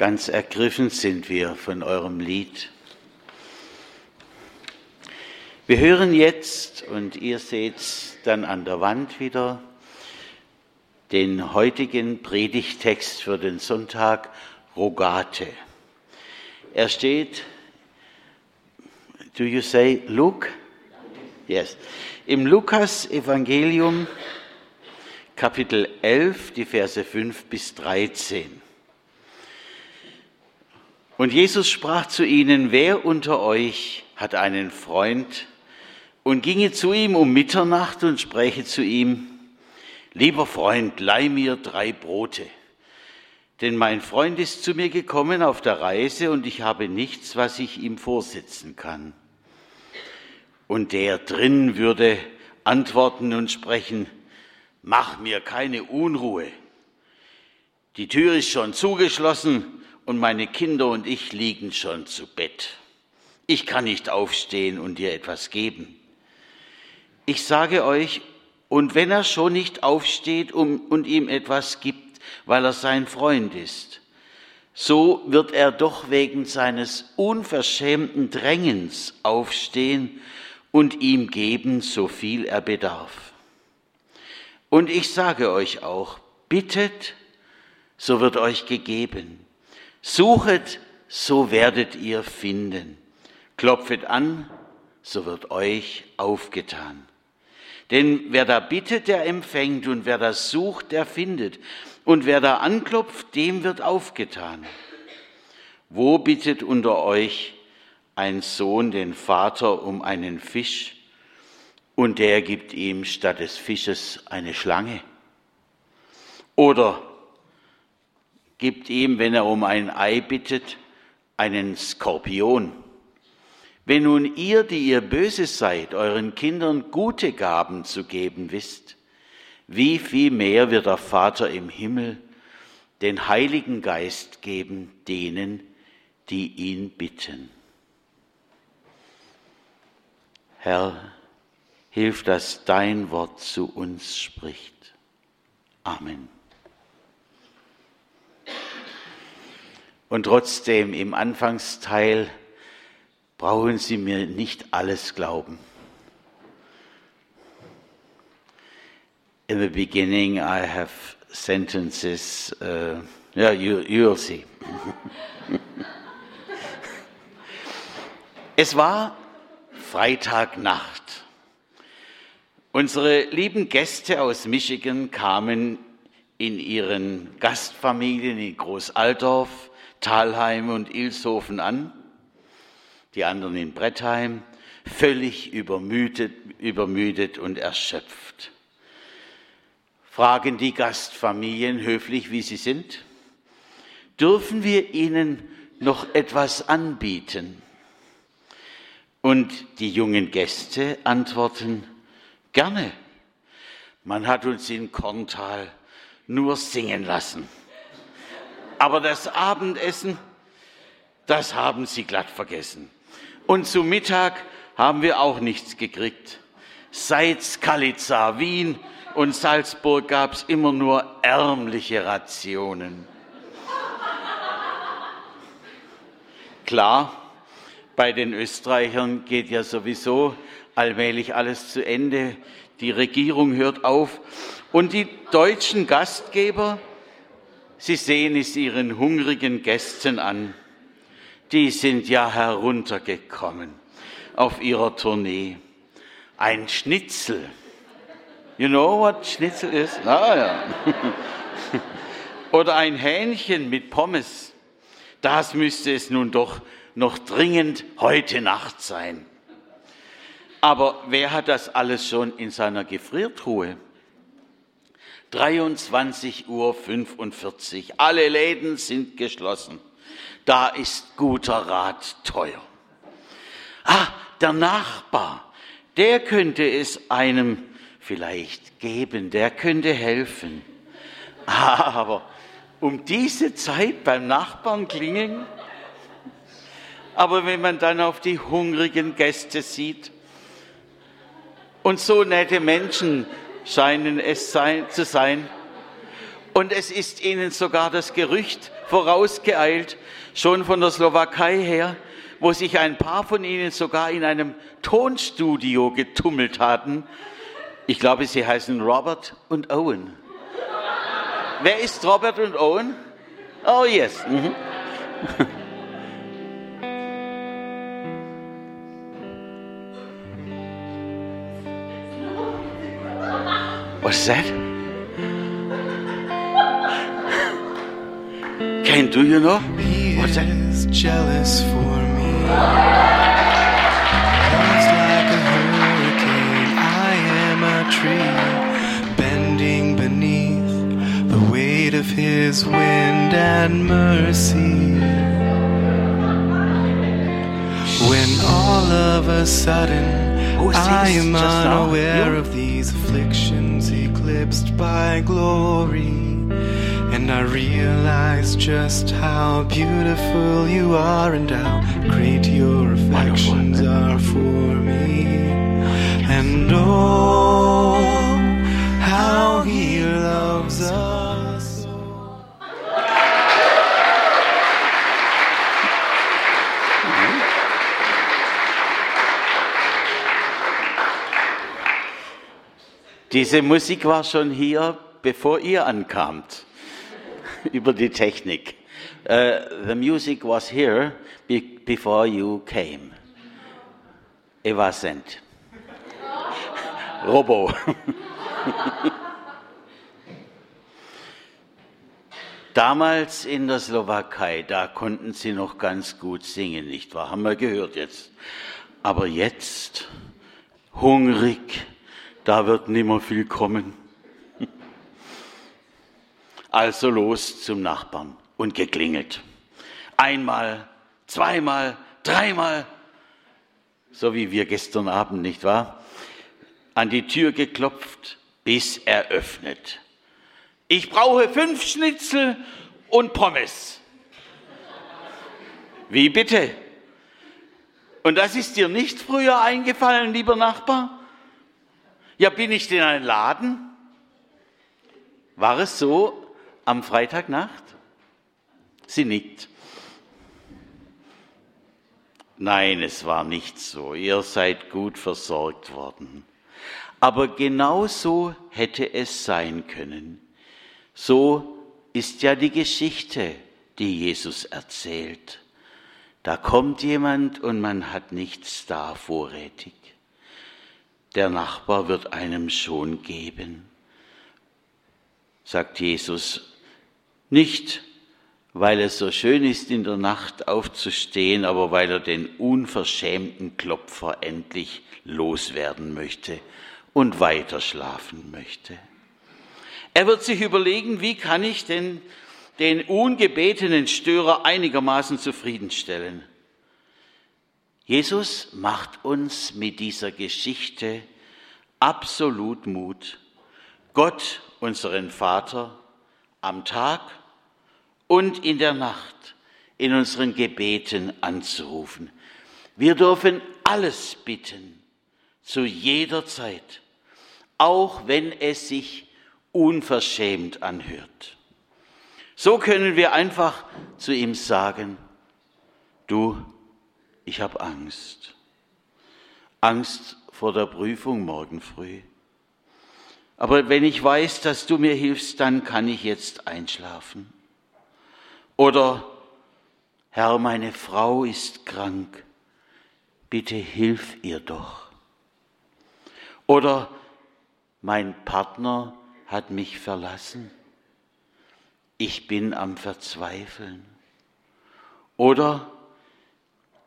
Ganz ergriffen sind wir von eurem Lied. Wir hören jetzt, und ihr seht dann an der Wand wieder, den heutigen Predigtext für den Sonntag Rogate. Er steht, do you say Luke? Yes. Im Lukas Evangelium Kapitel 11, die Verse 5 bis 13. Und Jesus sprach zu ihnen, wer unter euch hat einen Freund und ginge zu ihm um Mitternacht und spräche zu ihm, lieber Freund, leih mir drei Brote. Denn mein Freund ist zu mir gekommen auf der Reise und ich habe nichts, was ich ihm vorsitzen kann. Und der drin würde antworten und sprechen, mach mir keine Unruhe. Die Tür ist schon zugeschlossen und meine Kinder und ich liegen schon zu Bett. Ich kann nicht aufstehen und dir etwas geben. Ich sage euch, und wenn er schon nicht aufsteht und ihm etwas gibt, weil er sein Freund ist, so wird er doch wegen seines unverschämten Drängens aufstehen und ihm geben, so viel er bedarf. Und ich sage euch auch, bittet, so wird euch gegeben. Suchet, so werdet ihr finden. Klopfet an, so wird euch aufgetan. Denn wer da bittet, der empfängt, und wer das sucht, der findet. Und wer da anklopft, dem wird aufgetan. Wo bittet unter euch ein Sohn den Vater um einen Fisch, und der gibt ihm statt des Fisches eine Schlange? Oder gibt ihm, wenn er um ein Ei bittet, einen Skorpion. Wenn nun ihr, die ihr böse seid, euren Kindern gute Gaben zu geben wisst, wie viel mehr wird der Vater im Himmel den Heiligen Geist geben denen, die ihn bitten. Herr, hilf, dass dein Wort zu uns spricht. Amen. Und trotzdem im Anfangsteil brauchen Sie mir nicht alles glauben. In the beginning I have sentences, uh, yeah, you, you'll see. es war Freitagnacht. Unsere lieben Gäste aus Michigan kamen in ihren Gastfamilien in Großaltorf Talheim und Ilshofen an, die anderen in Brettheim, völlig übermüdet, übermüdet und erschöpft. Fragen die Gastfamilien höflich, wie sie sind, dürfen wir ihnen noch etwas anbieten? Und die jungen Gäste antworten, gerne. Man hat uns in Korntal nur singen lassen. Aber das Abendessen, das haben sie glatt vergessen. Und zu Mittag haben wir auch nichts gekriegt. Seit Skalitza, Wien und Salzburg gab es immer nur ärmliche Rationen. Klar, bei den Österreichern geht ja sowieso allmählich alles zu Ende. Die Regierung hört auf. Und die deutschen Gastgeber, Sie sehen es Ihren hungrigen Gästen an. Die sind ja heruntergekommen auf ihrer Tournee. Ein Schnitzel. You know what Schnitzel is? Ah ja. Oder ein Hähnchen mit Pommes. Das müsste es nun doch noch dringend heute Nacht sein. Aber wer hat das alles schon in seiner Gefriertruhe? 23.45 Uhr. Alle Läden sind geschlossen. Da ist guter Rat teuer. Ah, der Nachbar, der könnte es einem vielleicht geben, der könnte helfen. Aber um diese Zeit beim Nachbarn klingeln? Aber wenn man dann auf die hungrigen Gäste sieht und so nette Menschen scheinen es sein, zu sein. Und es ist ihnen sogar das Gerücht vorausgeeilt, schon von der Slowakei her, wo sich ein paar von ihnen sogar in einem Tonstudio getummelt hatten. Ich glaube, sie heißen Robert und Owen. Wer ist Robert und Owen? Oh, yes. Mhm. That? Ken, do you know? He What's that? is jealous for me. Love's like a hurricane. I am a tree bending beneath the weight of his wind and mercy. When all of a sudden I am unaware of these afflictions eclipsed by glory. And I realize just how beautiful you are and how great your affections are for me. Diese Musik war schon hier, bevor ihr ankamt, über die Technik. Uh, the music was here be before you came. Eva Sent. Robo. Damals in der Slowakei, da konnten sie noch ganz gut singen, nicht wahr? Haben wir gehört jetzt. Aber jetzt, hungrig, da wird nimmer viel kommen. Also los zum Nachbarn und geklingelt. Einmal, zweimal, dreimal, so wie wir gestern Abend, nicht wahr? An die Tür geklopft, bis er öffnet. Ich brauche fünf Schnitzel und Pommes. Wie bitte? Und das ist dir nicht früher eingefallen, lieber Nachbar? Ja, bin ich in einem Laden? War es so am Freitagnacht? Sie nickt. Nein, es war nicht so. Ihr seid gut versorgt worden. Aber genau so hätte es sein können. So ist ja die Geschichte, die Jesus erzählt. Da kommt jemand und man hat nichts da vorrätig. Der Nachbar wird einem schon geben, sagt Jesus. Nicht, weil es so schön ist, in der Nacht aufzustehen, aber weil er den unverschämten Klopfer endlich loswerden möchte und weiter schlafen möchte. Er wird sich überlegen, wie kann ich denn den ungebetenen Störer einigermaßen zufriedenstellen. Jesus macht uns mit dieser Geschichte absolut Mut, Gott, unseren Vater, am Tag und in der Nacht in unseren Gebeten anzurufen. Wir dürfen alles bitten, zu jeder Zeit, auch wenn es sich unverschämt anhört. So können wir einfach zu ihm sagen, du, ich habe Angst. Angst vor der Prüfung morgen früh. Aber wenn ich weiß, dass du mir hilfst, dann kann ich jetzt einschlafen. Oder, Herr, meine Frau ist krank, bitte hilf ihr doch. Oder, mein Partner hat mich verlassen, ich bin am Verzweifeln. Oder,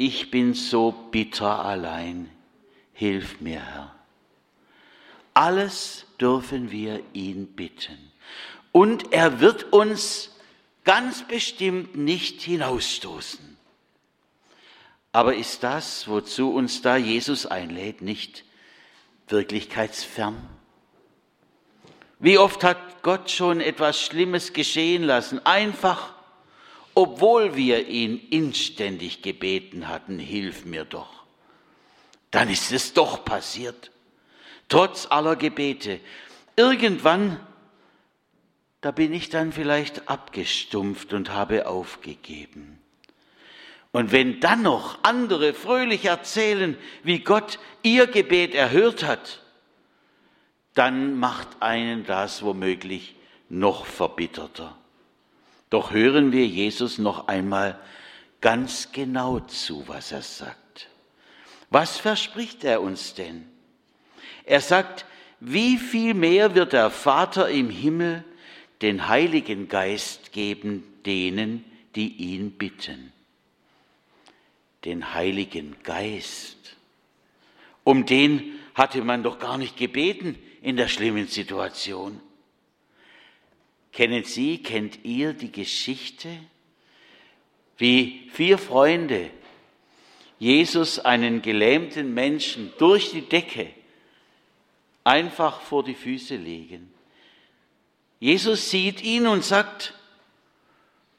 ich bin so bitter allein, hilf mir, Herr. Alles dürfen wir ihn bitten. Und er wird uns ganz bestimmt nicht hinausstoßen. Aber ist das, wozu uns da Jesus einlädt, nicht wirklichkeitsfern? Wie oft hat Gott schon etwas Schlimmes geschehen lassen, einfach obwohl wir ihn inständig gebeten hatten, hilf mir doch. Dann ist es doch passiert, trotz aller Gebete. Irgendwann da bin ich dann vielleicht abgestumpft und habe aufgegeben. Und wenn dann noch andere fröhlich erzählen, wie Gott ihr Gebet erhört hat, dann macht einen das womöglich noch verbitterter. Doch hören wir Jesus noch einmal ganz genau zu, was er sagt. Was verspricht er uns denn? Er sagt, wie viel mehr wird der Vater im Himmel den Heiligen Geist geben denen, die ihn bitten. Den Heiligen Geist. Um den hatte man doch gar nicht gebeten in der schlimmen Situation. Kennen Sie, kennt ihr die Geschichte, wie vier Freunde Jesus einen gelähmten Menschen durch die Decke einfach vor die Füße legen? Jesus sieht ihn und sagt,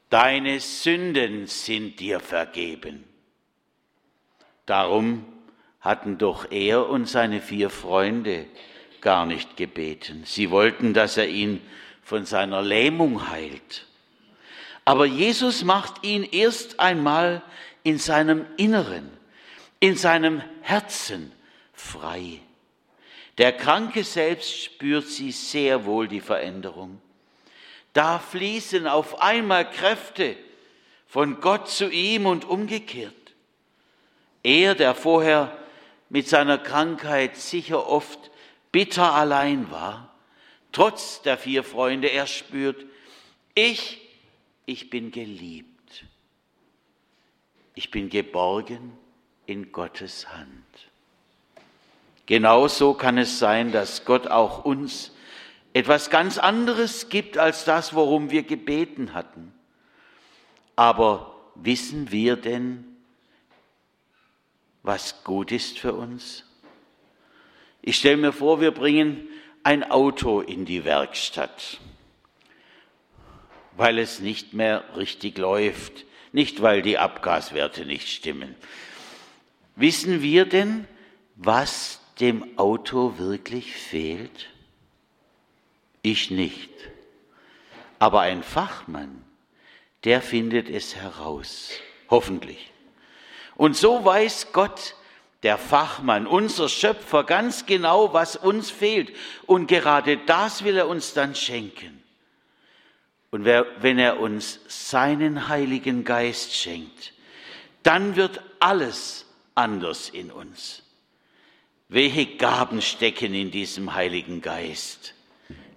deine Sünden sind dir vergeben. Darum hatten doch er und seine vier Freunde gar nicht gebeten. Sie wollten, dass er ihn von seiner Lähmung heilt. Aber Jesus macht ihn erst einmal in seinem Inneren, in seinem Herzen frei. Der Kranke selbst spürt sie sehr wohl die Veränderung. Da fließen auf einmal Kräfte von Gott zu ihm und umgekehrt. Er, der vorher mit seiner Krankheit sicher oft bitter allein war, trotz der vier Freunde, er spürt, ich, ich bin geliebt. Ich bin geborgen in Gottes Hand. Genauso kann es sein, dass Gott auch uns etwas ganz anderes gibt als das, worum wir gebeten hatten. Aber wissen wir denn, was gut ist für uns? Ich stelle mir vor, wir bringen ein Auto in die Werkstatt, weil es nicht mehr richtig läuft, nicht weil die Abgaswerte nicht stimmen. Wissen wir denn, was dem Auto wirklich fehlt? Ich nicht. Aber ein Fachmann, der findet es heraus, hoffentlich. Und so weiß Gott, der Fachmann, unser Schöpfer, ganz genau, was uns fehlt. Und gerade das will er uns dann schenken. Und wenn er uns seinen Heiligen Geist schenkt, dann wird alles anders in uns. Welche Gaben stecken in diesem Heiligen Geist?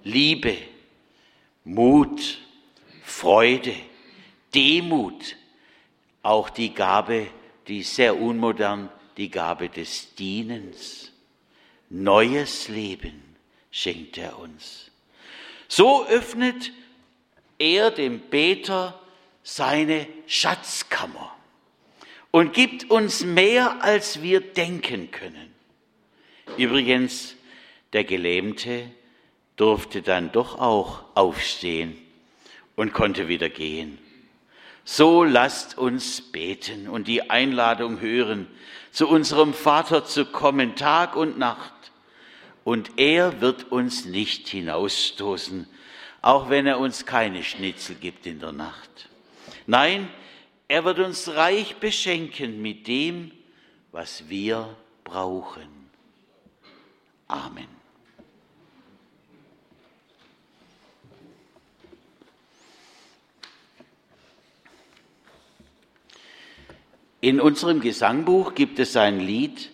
Liebe, Mut, Freude, Demut, auch die Gabe, die sehr unmodern, die Gabe des Dienens. Neues Leben schenkt er uns. So öffnet er dem Beter seine Schatzkammer und gibt uns mehr, als wir denken können. Übrigens, der Gelähmte durfte dann doch auch aufstehen und konnte wieder gehen. So lasst uns beten und die Einladung hören, zu unserem Vater zu kommen, Tag und Nacht. Und er wird uns nicht hinausstoßen, auch wenn er uns keine Schnitzel gibt in der Nacht. Nein, er wird uns reich beschenken mit dem, was wir brauchen. Amen. In unserem Gesangbuch gibt es ein Lied,